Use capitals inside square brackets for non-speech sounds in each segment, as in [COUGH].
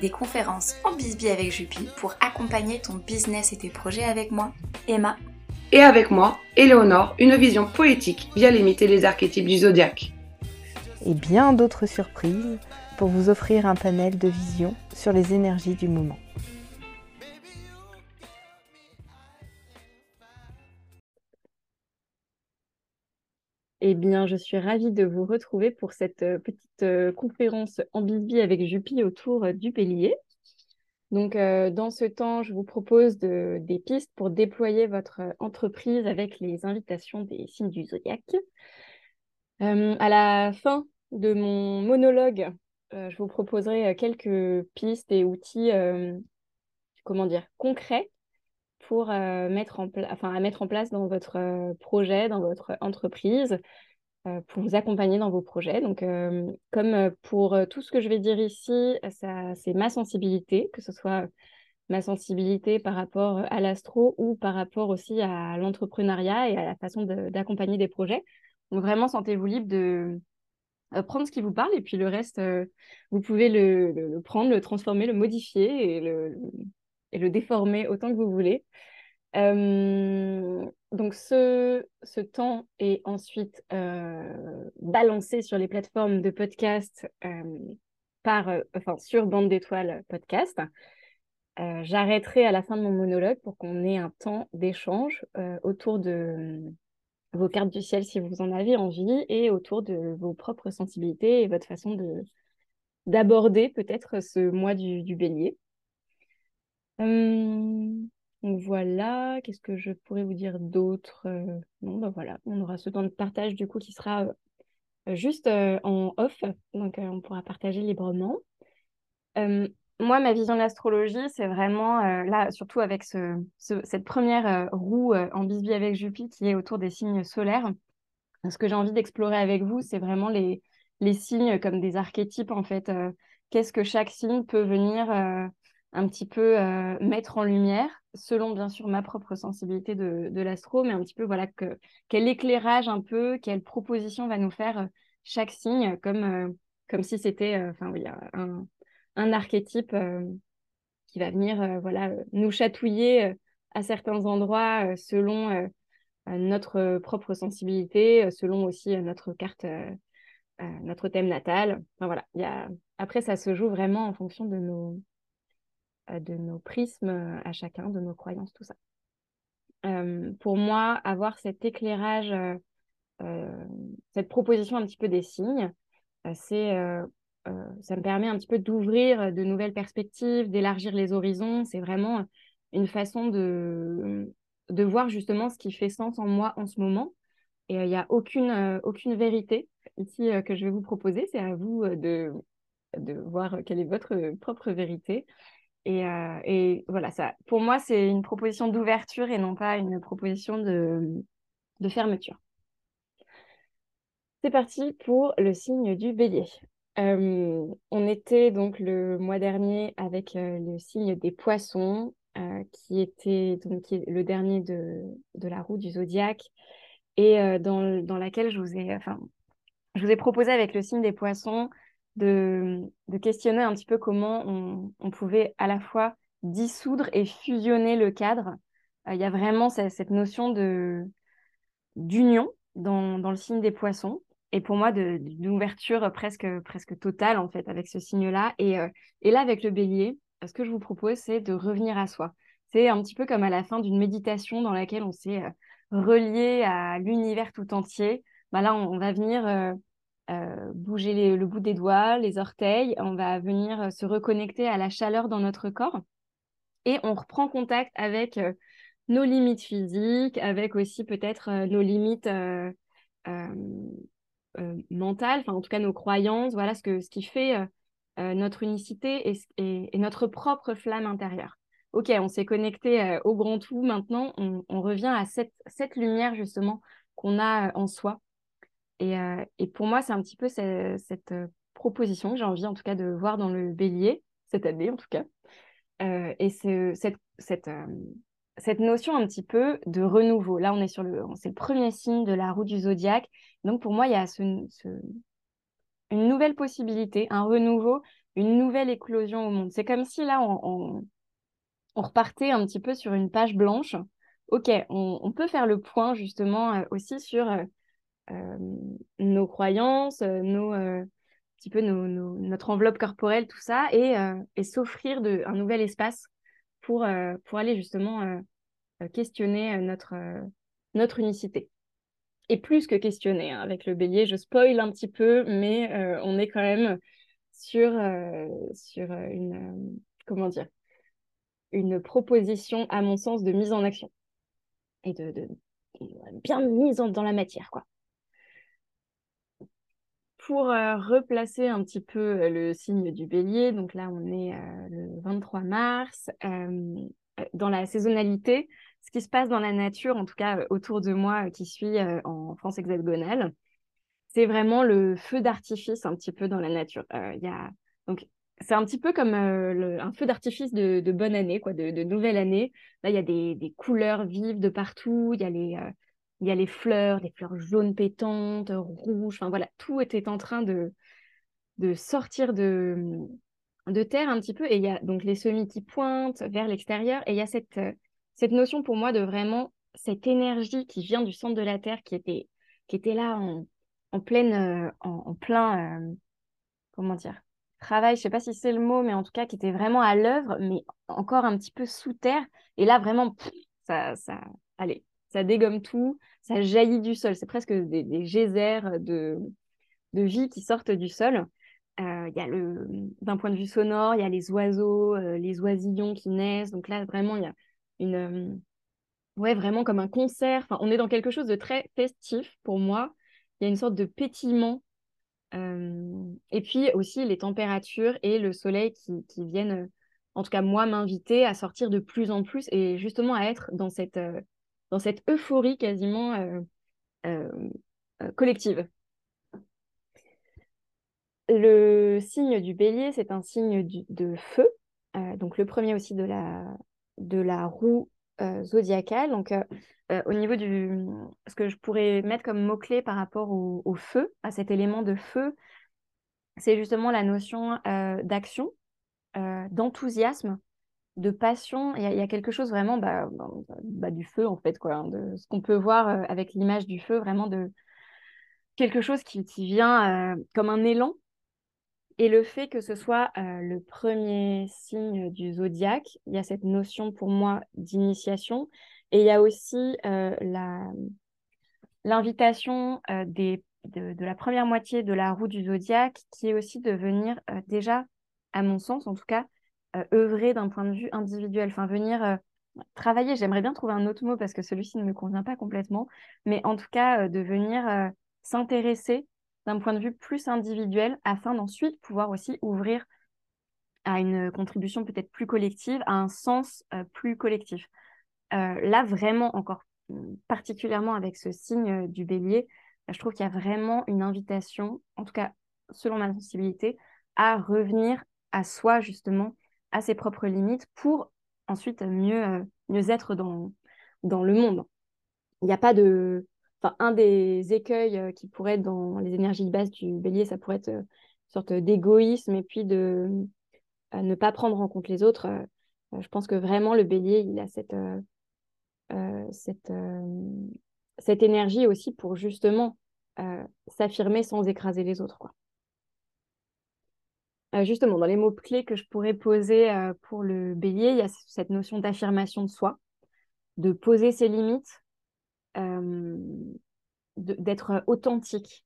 Des conférences en bisbee avec Jupi pour accompagner ton business et tes projets avec moi, Emma. Et avec moi, Éléonore, une vision poétique via limiter les archétypes du zodiaque. Et bien d'autres surprises pour vous offrir un panel de vision sur les énergies du moment. Eh bien, je suis ravie de vous retrouver pour cette euh, petite euh, conférence en bisbee avec Juppie autour euh, du bélier. Donc, dans ce temps, je vous propose des pistes pour déployer votre entreprise avec les invitations des signes du zodiaque. à la fin de mon monologue, je vous proposerai quelques pistes et outils, comment dire, concrets pour euh, mettre en enfin, à mettre en place dans votre euh, projet, dans votre entreprise, euh, pour vous accompagner dans vos projets. Donc, comme pour tout ce que je vais dire ici, ça, c'est ma sensibilité, que ce soit ma sensibilité par rapport à l'astro ou par rapport aussi à l'entrepreneuriat et à la façon d'accompagner des projets. Donc, vraiment, sentez-vous libre de prendre ce qui vous parle et puis le reste, vous pouvez le, prendre, le transformer, le modifier et le déformer autant que vous voulez. Euh, donc ce, ce, temps est ensuite euh, balancé sur les plateformes de podcast euh, par, enfin, sur Bande d'étoiles podcast. J'arrêterai à la fin de mon monologue pour qu'on ait un temps d'échange autour de vos cartes du ciel si vous en avez envie et autour de vos propres sensibilités et votre façon de d'aborder peut-être ce mois du, du bélier. Voilà, qu'est-ce que je pourrais vous dire d'autre euh, Non, bah voilà, on aura ce temps de partage du coup qui sera euh, juste euh, en off, donc on pourra partager librement. Moi, ma vision de l'astrologie, c'est vraiment là, surtout avec ce, cette première roue en bisbee avec Jupiter qui est autour des signes solaires. Ce que j'ai envie d'explorer avec vous, c'est vraiment les signes comme des archétypes en fait. Qu'est-ce que chaque signe peut venir un petit peu euh, mettre en lumière, selon bien sûr ma propre sensibilité de, de l'astro, mais un petit peu voilà que, quel éclairage un peu, quelle proposition va nous faire euh, chaque signe, comme, euh, comme si c'était oui, un, un archétype qui va venir voilà nous chatouiller à certains endroits selon notre propre sensibilité, selon aussi notre carte, notre thème natal. Enfin, voilà, y a... Après, ça se joue vraiment en fonction de nos, de nos prismes euh, à chacun, de nos croyances, tout ça. Euh, pour moi, avoir cet éclairage, cette proposition un petit peu des signes, c'est ça me permet un petit peu d'ouvrir de nouvelles perspectives, d'élargir les horizons. C'est vraiment une façon de, de voir justement ce qui fait sens en moi en ce moment. Et il n'y a aucune, aucune vérité ici que je vais vous proposer. C'est à vous de, de voir quelle est votre propre vérité. Euh, et, voilà, ça, pour moi, c'est une proposition d'ouverture et non pas une proposition de, fermeture. C'est parti pour le signe du bélier. Euh, on était donc le mois dernier avec euh, le signe des poissons, qui était donc le dernier de, la roue du zodiaque, et dans, dans, laquelle je vous ai, enfin, je vous ai proposé avec le signe des poissons de, questionner un petit peu comment on, pouvait à la fois dissoudre et fusionner le cadre. Euh, il y a vraiment cette, notion d'union dans, le signe des poissons et pour moi d'ouverture presque, presque totale en fait avec ce signe-là. Et, euh, là avec le bélier, ce que je vous propose, c'est de revenir à soi. C'est un petit peu comme à la fin d'une méditation dans laquelle on s'est relié à l'univers tout entier. Bah là, on, va venir bouger le bout des doigts, les orteils, on va venir se reconnecter à la chaleur dans notre corps et on reprend contact avec nos limites physiques, avec aussi peut-être nos limites mentales, enfin en tout cas nos croyances, voilà ce, que, ce qui fait notre unicité et, notre propre flamme intérieure. Ok, on s'est connecté au grand tout, maintenant on, revient à cette, cette lumière justement qu'on a en soi. Et, et, pour moi, c'est un petit peu cette, cette proposition que j'ai envie en tout cas de voir dans le bélier, cette année en tout cas. et cette, cette, cette notion un petit peu de renouveau. Là, on est sur le, c'est le premier signe de la roue du zodiaque. Donc, pour moi, il y a ce, une nouvelle possibilité, un renouveau, une nouvelle éclosion au monde. C'est comme si là, on, repartait un petit peu sur une page blanche. Ok, on, peut faire le point justement euh, aussi sur euh, euh, nos croyances, nos, petit peu nos, notre enveloppe corporelle, tout ça, et, et s'offrir un nouvel espace pour, euh, pour aller justement euh, euh, questionner notre, notre unicité. Et plus que questionner, hein, avec le bélier, je spoil un petit peu, mais on est quand même sur, sur une, comment dire, une proposition, à mon sens, de mise en action et de, bien mise dans la matière, quoi pour replacer un petit peu le signe du bélier, donc là on est le 23 mars, dans la saisonnalité, ce qui se passe dans la nature, en tout cas autour de moi qui suis en France hexagonale, c'est vraiment le feu d'artifice un petit peu dans la nature. Donc c'est un petit peu comme un feu d'artifice de, bonne année, quoi, de, nouvelle année. Là, il y a des, couleurs vives de partout, il y a les, il y a les fleurs, les fleurs jaunes pétantes, rouges, enfin voilà, tout était en train de, de sortir de, de terre un petit peu. Et il y a donc les semis qui pointent vers l'extérieur. Et il y a cette, cette notion pour moi de vraiment cette énergie qui vient du centre de la Terre, qui était, qui était là en, en, pleine, euh, en, plein, euh, comment dire, travail, je sais pas si c'est le mot, mais en tout cas qui était vraiment à l'œuvre, mais encore un petit peu sous terre. Et là, vraiment, ça, ça, allez, ça dégomme tout, ça jaillit du sol. C'est presque des, geysers de, de vie qui sortent du sol. Euh, d'un point de vue sonore, il y a les oiseaux, euh, les oisillons qui naissent. Donc là, vraiment, il y a une, euh, ouais, vraiment comme un concert. Enfin, on est dans quelque chose de très festif pour moi. Il y a une sorte de pétillement. et puis aussi les températures et le soleil qui, qui viennent, en tout cas moi, m'inviter à sortir de plus en plus et justement à être dans cette dans cette euphorie quasiment euh, euh, euh, collective. Le signe du bélier, c'est un signe de feu, donc le premier aussi de la, de la roue zodiacale. Donc, au niveau du. Ce que je pourrais mettre comme mot-clé par rapport au, au, feu, à cet élément de feu, c'est justement la notion d'action, d'enthousiasme, de passion. Il y, a quelque chose vraiment bah, bah, du feu, en fait, quoi, hein, de ce qu'on peut voir euh, avec l'image du feu, vraiment de quelque chose qui, vient euh, comme un élan. Et le fait que ce soit euh, le premier signe du zodiaque, il y a cette notion pour moi d'initiation. Et il y a aussi l'invitation de, de, la première moitié de la roue du zodiaque, qui est aussi de venir déjà, à mon sens en tout cas, œuvrer d'un point de vue individuel, enfin venir euh, travailler. J'aimerais bien trouver un autre mot parce que celui-ci ne me convient pas complètement, mais en tout cas euh, de venir s'intéresser d'un point de vue plus individuel afin d'ensuite pouvoir aussi ouvrir à une contribution peut-être plus collective, à un sens plus collectif. là, vraiment, encore particulièrement avec ce signe du bélier, je trouve qu'il y a vraiment une invitation, en tout cas selon ma sensibilité, à revenir à soi justement à ses propres limites pour ensuite mieux, euh, mieux être dans, dans le monde. Il n'y a pas de... Enfin, un des écueils euh, qui pourrait être dans les énergies de base du bélier, ça pourrait être euh, une sorte d'égoïsme et puis de ne pas prendre en compte les autres. je pense que vraiment le bélier, il a cette, cette, cette énergie aussi pour justement s'affirmer sans écraser les autres. Quoi. Justement, dans les mots-clés que je pourrais poser pour le bélier, il y a cette notion d'affirmation de soi, de poser ses limites, d'être authentique.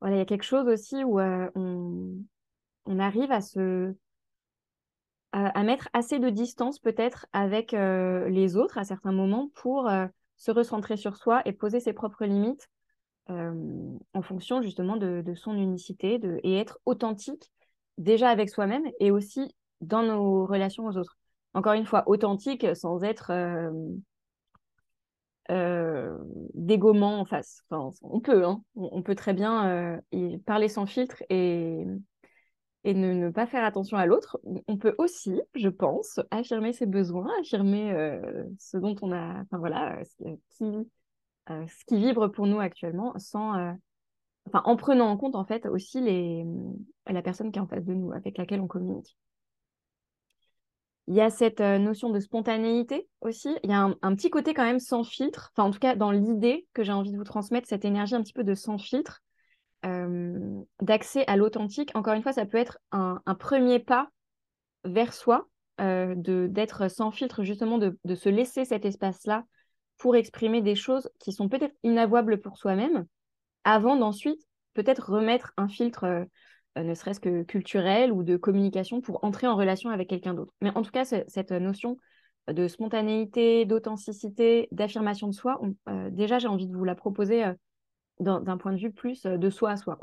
Voilà, il y a quelque chose aussi où on, on, arrive à se à, mettre assez de distance peut-être avec les autres à certains moments pour se recentrer sur soi et poser ses propres limites en fonction justement de, son unicité de, et être authentique déjà avec soi-même et aussi dans nos relations aux autres. Encore une fois, authentique sans être euh, en face. Enfin, on peut, hein. on, peut très bien y parler sans filtre et, et ne, pas faire attention à l'autre. On peut aussi, je pense, affirmer ses besoins, affirmer ce dont on a, enfin voilà, qui, euh, ce qui vibre pour nous actuellement sans euh, en prenant en compte en fait aussi les la personne qui est en face de nous avec laquelle on communique il y a cette euh, notion de spontanéité aussi. Il y a un, petit côté quand même sans filtre. En tout cas, dans l'idée que j'ai envie de vous transmettre, cette énergie un petit peu de sans filtre, d'accès à l'authentique. Encore une fois, ça peut être un, premier pas vers soi, d'être sans filtre, justement, de, de se laisser cet espace-là pour exprimer des choses qui sont peut-être inavouables pour soi-même, avant d'ensuite peut-être remettre un filtre, euh, euh, ne serait-ce que culturel ou de communication, pour entrer en relation avec quelqu'un d'autre. Mais en tout cas, cette notion de spontanéité, d'authenticité, d'affirmation de soi, euh, déjà, j'ai envie de vous la proposer d'un point de vue plus de soi à soi.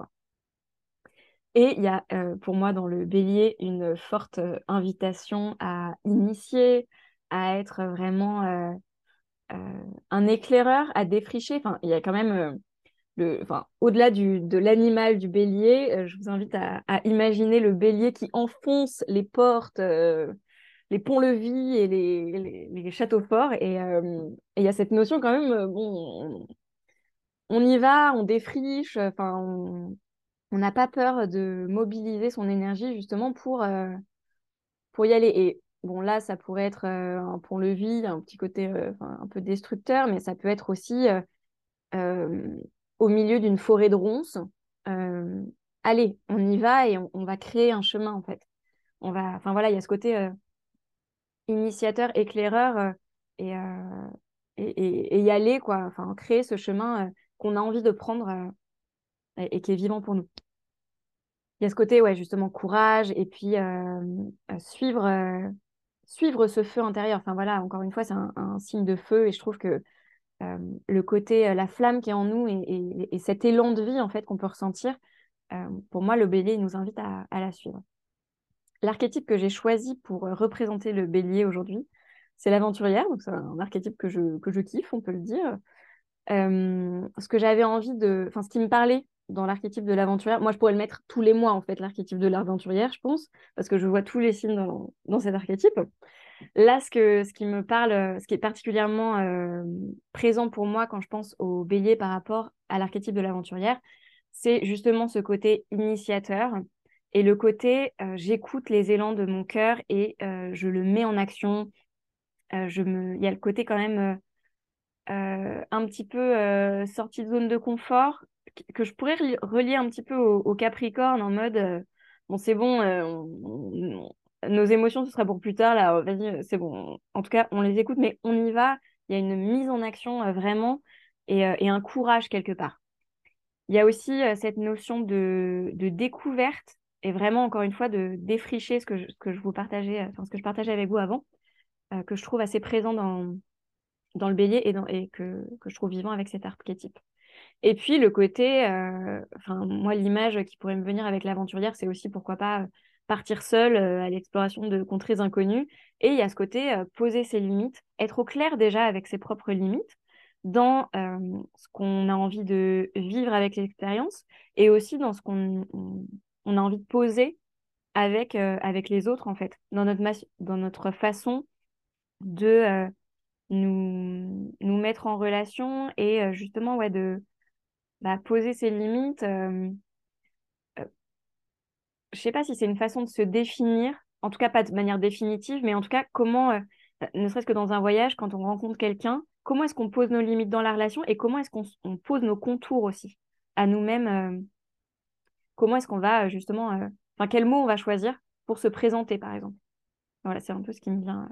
Et il y a pour moi dans le bélier une forte invitation à initier, à être vraiment un éclaireur à défricher. Enfin, il y a quand même enfin, au-delà du, de l'animal du bélier, euh, je vous invite à, imaginer le bélier qui enfonce les portes, les ponts-levis et les, châteaux forts. Et il y a cette notion quand même, on, y va, on défriche, on n'a pas peur de mobiliser son énergie justement pour, pour y aller. Et Bon, là, ça pourrait être euh, un pont-levis, un petit côté euh, un peu destructeur, mais ça peut être aussi euh, au milieu d'une forêt de ronces. allez, on y va et on, va créer un chemin, en fait. On va, enfin voilà, il y a ce côté initiateur, éclaireur et, et, y aller, quoi. Enfin, créer ce chemin qu'on a envie de prendre et, qui est vivant pour nous il y a ce côté, ouais, justement, courage et puis suivre, suivre ce feu intérieur. Enfin voilà, encore une fois, c'est un, signe de feu et je trouve que euh, le côté, euh, la flamme qui est en nous et, cet élan de vie en fait qu'on peut ressentir, euh, pour moi, le bélier nous invite à, la suivre. L'archétype que j'ai choisi pour représenter le bélier aujourd'hui, c'est l'aventurière, donc c'est un archétype que je, que je kiffe, on peut le dire. ce que j'avais envie de, enfin ce qui me parlait dans l'archétype de l'aventurière. Moi, je pourrais le mettre tous les mois, en fait, l'archétype de l'aventurière, je pense, parce que je vois tous les signes dans, dans cet archétype. Là, ce, qui me parle, ce qui est particulièrement euh, présent pour moi quand je pense au bélier par rapport à l'archétype de l'aventurière, c'est justement ce côté initiateur et le côté euh, j'écoute les élans de mon cœur et euh, je le mets en action. je me... Il y a le côté quand même un petit peu sorti de zone de confort que je pourrais relier un petit peu au, Capricorne en mode euh, bon, c'est bon, euh, nos émotions, ce sera pour plus tard, là, vas-y, euh, c'est bon. En tout cas, on les écoute, mais on y va. Il y a une mise en action vraiment et, et, un courage quelque part. Il y a aussi cette notion de, de, découverte et vraiment, encore une fois, de défricher ce que je, que je vous partageais, ce que je partageais avec vous avant, que je trouve assez présent dans, dans le bélier et, dans, et que, que je trouve vivant avec cet archétype. Et puis le côté, euh, enfin moi l'image qui pourrait me venir avec l'aventurière, c'est aussi pourquoi pas partir seule euh, à l'exploration de contrées inconnues. Et il y a ce côté euh, poser ses limites, être au clair déjà avec ses propres limites dans ce qu'on a envie de vivre avec l'expérience et aussi dans ce qu'on on, a envie de poser avec, avec les autres en fait, dans notre, dans notre façon de nous, nous mettre en relation et justement ouais, de bah, poser ses limites, euh, euh, je sais pas si c'est une façon de se définir, en tout cas pas de manière définitive, mais en tout cas comment, euh, ne serait-ce que dans un voyage, quand on rencontre quelqu'un, comment est-ce qu'on pose nos limites dans la relation et comment est-ce qu'on pose nos contours aussi à nous-mêmes, comment est-ce qu'on va justement enfin, quel mot on va choisir pour se présenter, par exemple? Voilà, c'est un peu ce qui me vient.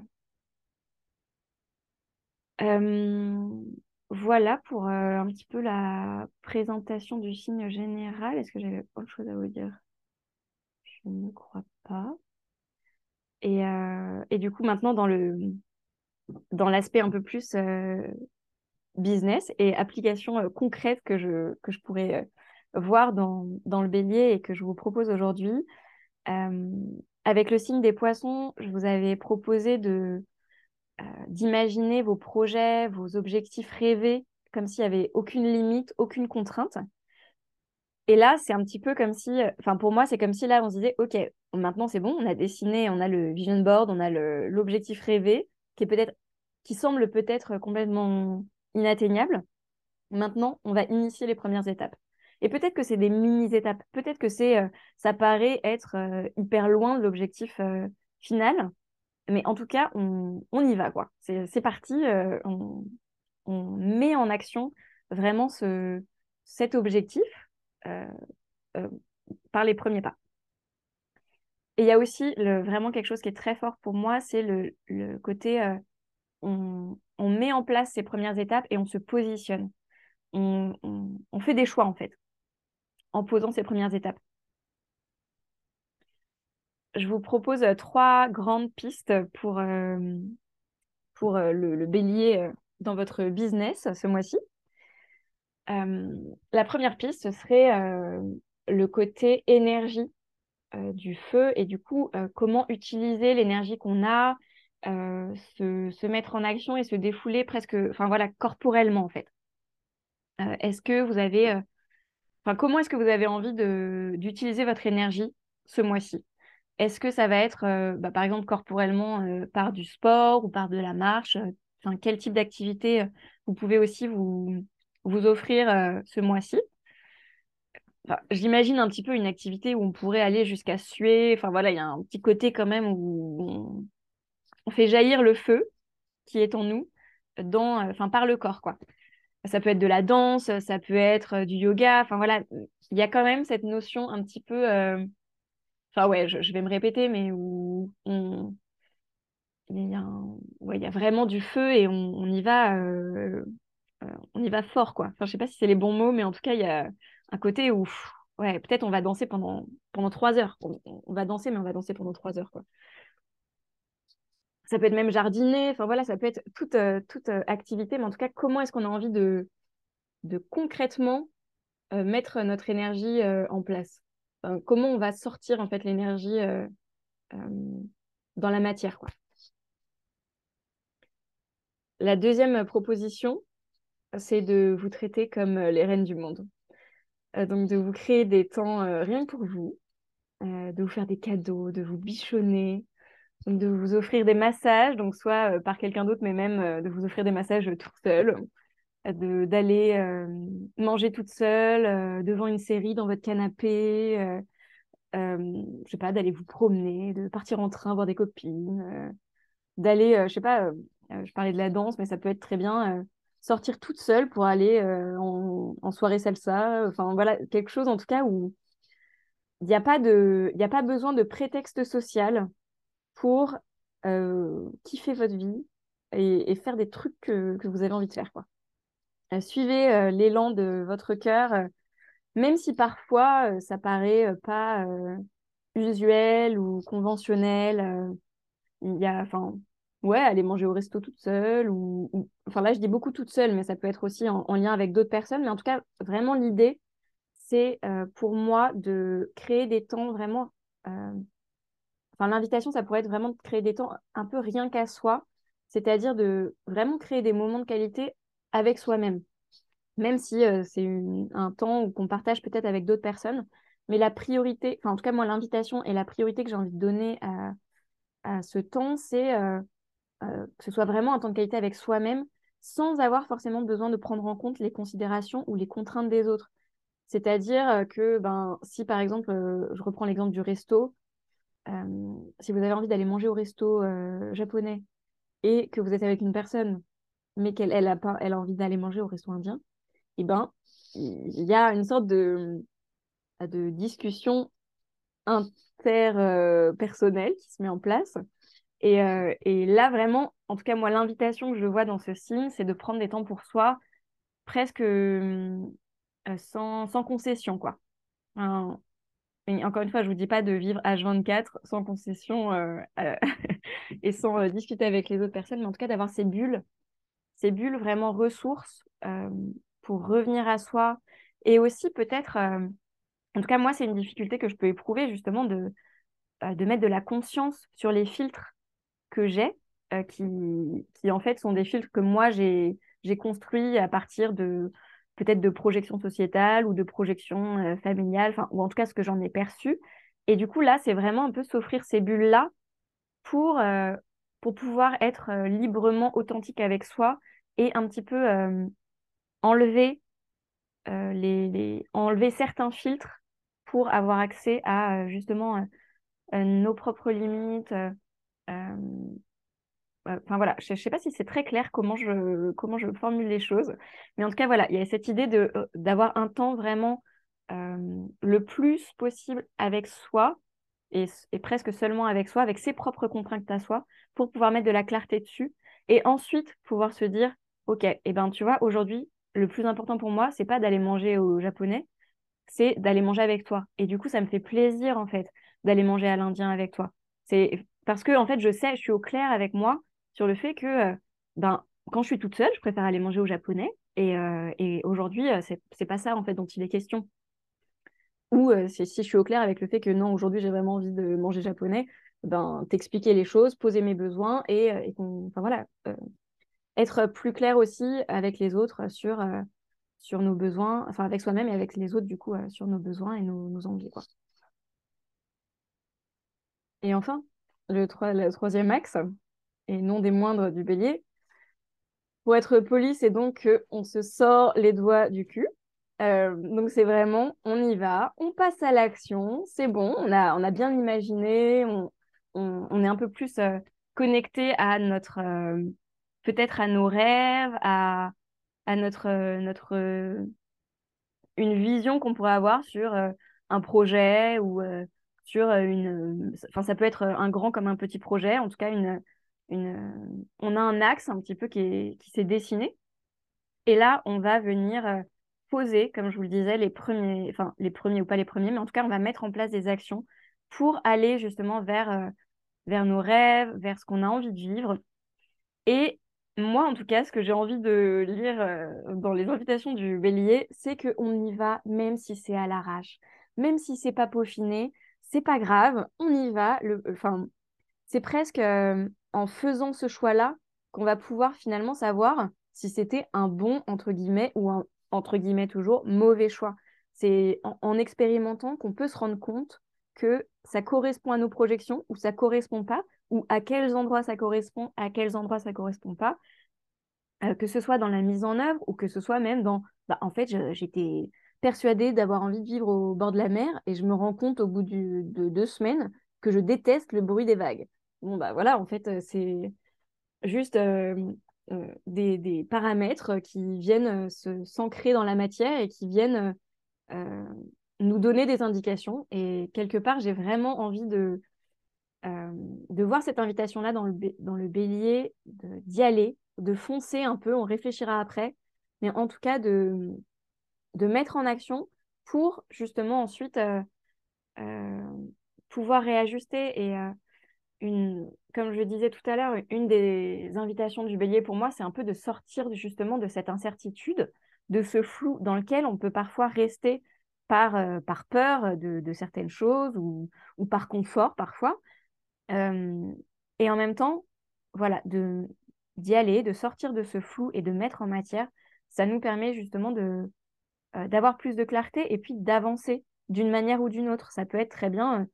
voilà pour un petit peu la présentation du signe général. Est-ce que j'avais autre chose à vous dire? Je ne crois pas. Et, et, du coup, maintenant, dans dans l'aspect un peu plus business et application concrète que je, que je pourrais voir dans, dans, le bélier et que je vous propose aujourd'hui. avec le signe des poissons, je vous avais proposé d'imaginer vos projets, vos objectifs rêvés, comme s'il n'y avait aucune limite, aucune contrainte. Et là, c'est un petit peu comme si, enfin pour moi, c'est comme si là, on se disait, OK, maintenant c'est bon, on a dessiné, on a le vision board, on a l'objectif rêvé, qui est peut-être, qui semble peut-être complètement inatteignable. Maintenant, on va initier les premières étapes. Et peut-être que c'est des mini-étapes, peut-être que euh, ça paraît être euh, hyper loin de l'objectif euh, final, mais en tout cas, on, y va, quoi. C'est parti, on, met en action vraiment ce, cet objectif par les premiers pas. Et il y a aussi vraiment quelque chose qui est très fort pour moi, c'est le, côté on, on, met en place ces premières étapes et on se positionne. On, fait des choix en fait en posant ces premières étapes. Je vous propose euh, trois grandes pistes pour, euh, pour euh, le, bélier dans votre business ce mois-ci. La première piste, ce serait le côté énergie du feu et du coup, comment utiliser l'énergie qu'on a, se, mettre en action et se défouler presque, enfin voilà, corporellement en fait. est-ce que vous avez, enfin comment est-ce que vous avez envie de, d'utiliser votre énergie ce mois-ci? Est-ce que ça va être, bah, par exemple, corporellement par du sport ou par de la marche Enfin, quel type d'activité vous pouvez aussi vous, vous offrir ce mois-ci J'imagine un petit peu une activité où on pourrait aller jusqu'à suer. Enfin voilà, il y a un petit côté quand même où on fait jaillir le feu qui est en nous dans, euh, enfin, par le corps, quoi. Ça peut être de la danse, ça peut être euh, du yoga, enfin voilà, il y a quand même cette notion un petit peu, euh, enfin ouais, je, vais me répéter, mais où il y a vraiment du feu et on, y va, on y va fort, quoi. Enfin, je sais pas si c'est les bons mots, mais en tout cas, il y a un côté où, peut-être on va danser pendant, trois heures. On, va danser, mais on va danser pendant trois heures, ça peut être même jardiner, enfin voilà, ça peut être toute, euh, toute euh, activité, mais en tout cas, comment est-ce qu'on a envie de, concrètement euh, mettre notre énergie en place? Comment on va sortir en fait l'énergie dans la matière. La deuxième proposition, c'est de vous traiter comme les reines du monde. donc de vous créer des temps rien que pour vous, de vous faire des cadeaux, de vous bichonner, de vous offrir des massages, donc soit euh, par quelqu'un d'autre, mais même euh, de vous offrir des massages toute seule, d'aller euh, manger toute seule devant une série dans votre canapé, je sais pas, d'aller vous promener, de partir en train voir des copines, d'aller, je sais pas, je parlais de la danse, mais ça peut être très bien sortir toute seule pour aller en, en, soirée salsa, enfin voilà, quelque chose en tout cas où il n'y a, pas a pas besoin de prétexte social pour euh, kiffer votre vie et, faire des trucs que, vous avez envie de faire. Quoi. Euh, suivez euh, l'élan de votre cœur, même si parfois ça paraît pas usuel ou conventionnel. Il y a, ouais, aller manger au resto toute seule ou, enfin là je dis beaucoup toute seule, mais ça peut être aussi en, lien avec d'autres personnes. Mais en tout cas, vraiment l'idée, c'est pour moi de créer des temps vraiment l'invitation, ça pourrait être vraiment de créer des temps un peu rien qu'à soi, c'est-à-dire de vraiment créer des moments de qualité avec soi-même, même si euh, c'est un temps qu'on partage peut-être avec d'autres personnes. Mais la priorité, enfin en tout cas moi l'invitation et la priorité que j'ai envie de donner à, ce temps, c'est euh, euh, que ce soit vraiment un temps de qualité avec soi-même, sans avoir forcément besoin de prendre en compte les considérations ou les contraintes des autres. C'est-à-dire que ben, si par exemple, je reprends l'exemple du resto, euh, si vous avez envie d'aller manger au resto euh, japonais et que vous êtes avec une personne, mais qu'elle elle a, pas, elle a envie d'aller manger au resto indien, eh ben, il y a une sorte de, de discussion euh, personnel qui se met en place. Et, et, là, vraiment, en tout cas, moi, l'invitation que je vois dans ce signe, c'est de prendre des temps pour soi, presque sans, sans, concession, quoi. encore une fois, je vous dis pas de vivre H24 sans concession [LAUGHS] et sans discuter avec les autres personnes, mais en tout cas d'avoir ces bulles, ces bulles vraiment ressources pour revenir à soi et aussi peut-être en tout cas, moi, c'est une difficulté que je peux éprouver justement de, euh, de mettre de la conscience sur les filtres que j'ai, euh, qui, qui en fait sont des filtres que moi j'ai construits à partir de peut-être de projections sociétales ou de projections euh, familiales, ou en tout cas ce que j'en ai perçu. Et du coup, là, c'est vraiment un peu s'offrir ces bulles-là pour, pour pouvoir être librement authentique avec soi et un petit peu enlever, les, les, enlever certains filtres pour avoir accès à euh, justement euh, euh, nos propres limites. Enfin voilà, je ne sais pas si c'est très clair comment je, comment je formule les choses, mais en tout cas voilà, il y a cette idée d'avoir un temps vraiment le plus possible avec soi et, et, presque seulement avec soi, avec ses propres contraintes à soi, pour pouvoir mettre de la clarté dessus et ensuite pouvoir se dire, ok, et eh ben tu vois, aujourd'hui, le plus important pour moi, c'est pas d'aller manger au japonais, c'est d'aller manger avec toi. Et du coup, ça me fait plaisir, en fait, d'aller manger à l'Indien avec toi. Parce que, en fait, je sais, je suis au clair avec moi sur le fait que, euh, ben, quand je suis toute seule, je préfère aller manger au japonais. Et, euh, aujourd'hui, euh, c'est, c'est pas ça, en fait, dont il est question. Ou si, je suis au clair avec le fait que non, aujourd'hui, j'ai vraiment envie de manger japonais, ben, t'expliquer les choses, poser mes besoins et, enfin voilà, être plus clair aussi avec les autres sur sur nos besoins, enfin avec soi-même et avec les autres, du coup, sur nos besoins et nos, nos envies. Et enfin, le, troisième axe, et non des moindres du bélier, pour être poli, c'est donc qu'on se sort les doigts du cul. Euh, donc c'est vraiment, on y va, on passe à l'action, c'est bon, on a, on a bien imaginé, on, on, est un peu plus euh, connecté à notre, peut-être à nos rêves, à, à notre, euh, notre euh, une vision qu'on pourrait avoir sur euh, un projet ou sur une. Enfin, ça peut être un grand comme un petit projet, en tout cas, une, une, on a un axe un petit peu qui, s'est dessiné. Et là, on va venir poser, comme je vous le disais, les premiers, enfin, les premiers ou pas les premiers, mais en tout cas, on va mettre en place des actions pour aller justement vers, vers nos rêves, vers ce qu'on a envie de vivre. Et moi, en tout cas, ce que j'ai envie de lire euh, dans les invitations du bélier, c'est qu'on y va même si c'est à l'arrache. Même si c'est pas peaufiné, c'est pas grave, on y va. Enfin, c'est presque euh, en faisant ce choix-là qu'on va pouvoir finalement savoir si c'était un bon, entre guillemets, ou un, entre guillemets toujours, mauvais choix. C'est en, en expérimentant qu'on peut se rendre compte que ça correspond à nos projections ou ça correspond pas, ou à quels endroits ça correspond, à quels endroits ça correspond pas, euh, que ce soit dans la mise en œuvre ou que ce soit même dans, bah, en fait, j'étais persuadée d'avoir envie de vivre au bord de la mer et je me rends compte au bout de deux semaines que je déteste le bruit des vagues. Bon, bah voilà, en fait, euh, c'est juste euh, des, des, paramètres qui viennent s'ancrer dans la matière et qui viennent nous donner des indications. Et quelque part, j'ai vraiment envie de, euh, de voir cette invitation-là dans le, dans le bélier, d'y aller, de foncer un peu, on réfléchira après, mais en tout cas de, de mettre en action pour justement ensuite euh, euh, pouvoir réajuster. Et une, comme je disais tout à l'heure, une des invitations du bélier pour moi, c'est un peu de sortir justement de cette incertitude, de ce flou dans lequel on peut parfois rester par, par peur de, certaines choses ou, ou par confort parfois. Euh, et en même temps, voilà, d'y aller, de sortir de ce flou et de mettre en matière, ça nous permet justement de euh, d'avoir plus de clarté et puis d'avancer d'une manière ou d'une autre. Ça peut être très bien euh,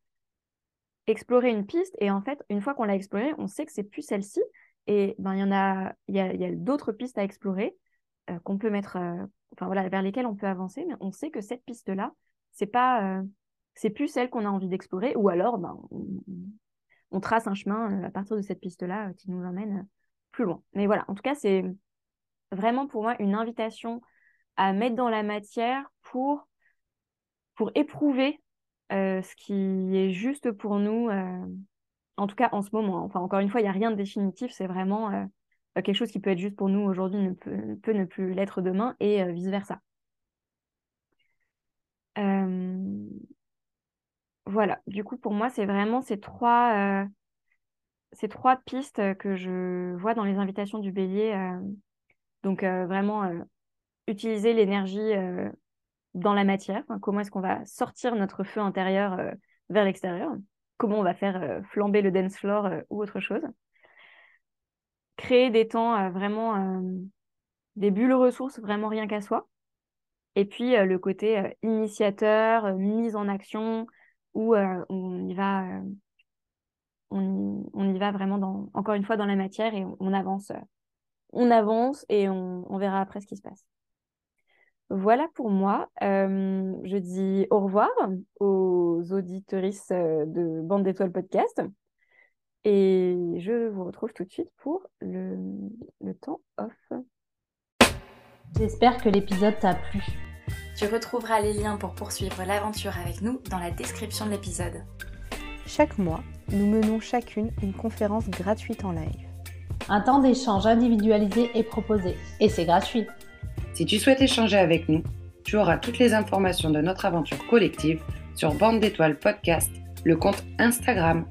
explorer une piste et en fait, une fois qu'on l'a explorée, on sait que c'est plus celle-ci et ben il y en a y a, d'autres pistes à explorer qu'on peut mettre enfin voilà vers lesquelles on peut avancer mais on sait que cette piste là c'est pas plus celle qu'on a envie d'explorer ou alors ben, on trace un chemin euh, à partir de cette piste-là euh, qui nous emmène euh, plus loin. Mais voilà, en tout cas, c'est vraiment pour moi une invitation à mettre dans la matière pour, pour éprouver ce qui est juste pour nous, en tout cas en ce moment. Hein. Enfin, encore une fois, il n'y a rien de définitif, c'est vraiment quelque chose qui peut être juste pour nous aujourd'hui ne peut, peut ne plus l'être demain et vice-versa. Voilà, du coup, pour moi, c'est vraiment ces trois, ces trois pistes que je vois dans les invitations du bélier. donc, vraiment, utiliser l'énergie dans la matière. comment est-ce qu'on va sortir notre feu intérieur vers l'extérieur Comment on va faire flamber le dance floor ou autre chose Créer des temps vraiment, des bulles ressources, vraiment rien qu'à soi. Et puis le côté initiateur, mise en action, où on y va, on, y va vraiment dans, encore une fois dans la matière et on, avance, on avance et on verra après ce qui se passe. Voilà pour moi. je dis au revoir aux auditorices de Bande d'étoiles podcast. Et je vous retrouve tout de suite pour le, le temps off. J'espère que l'épisode t'a plu. Tu retrouveras les liens pour poursuivre l'aventure avec nous dans la description de l'épisode. Chaque mois, nous menons chacune une conférence gratuite en live. Un temps d'échange individualisé est proposé et c'est gratuit. Si tu souhaites échanger avec nous, tu auras toutes les informations de notre aventure collective sur Bande d'étoiles podcast, le compte Instagram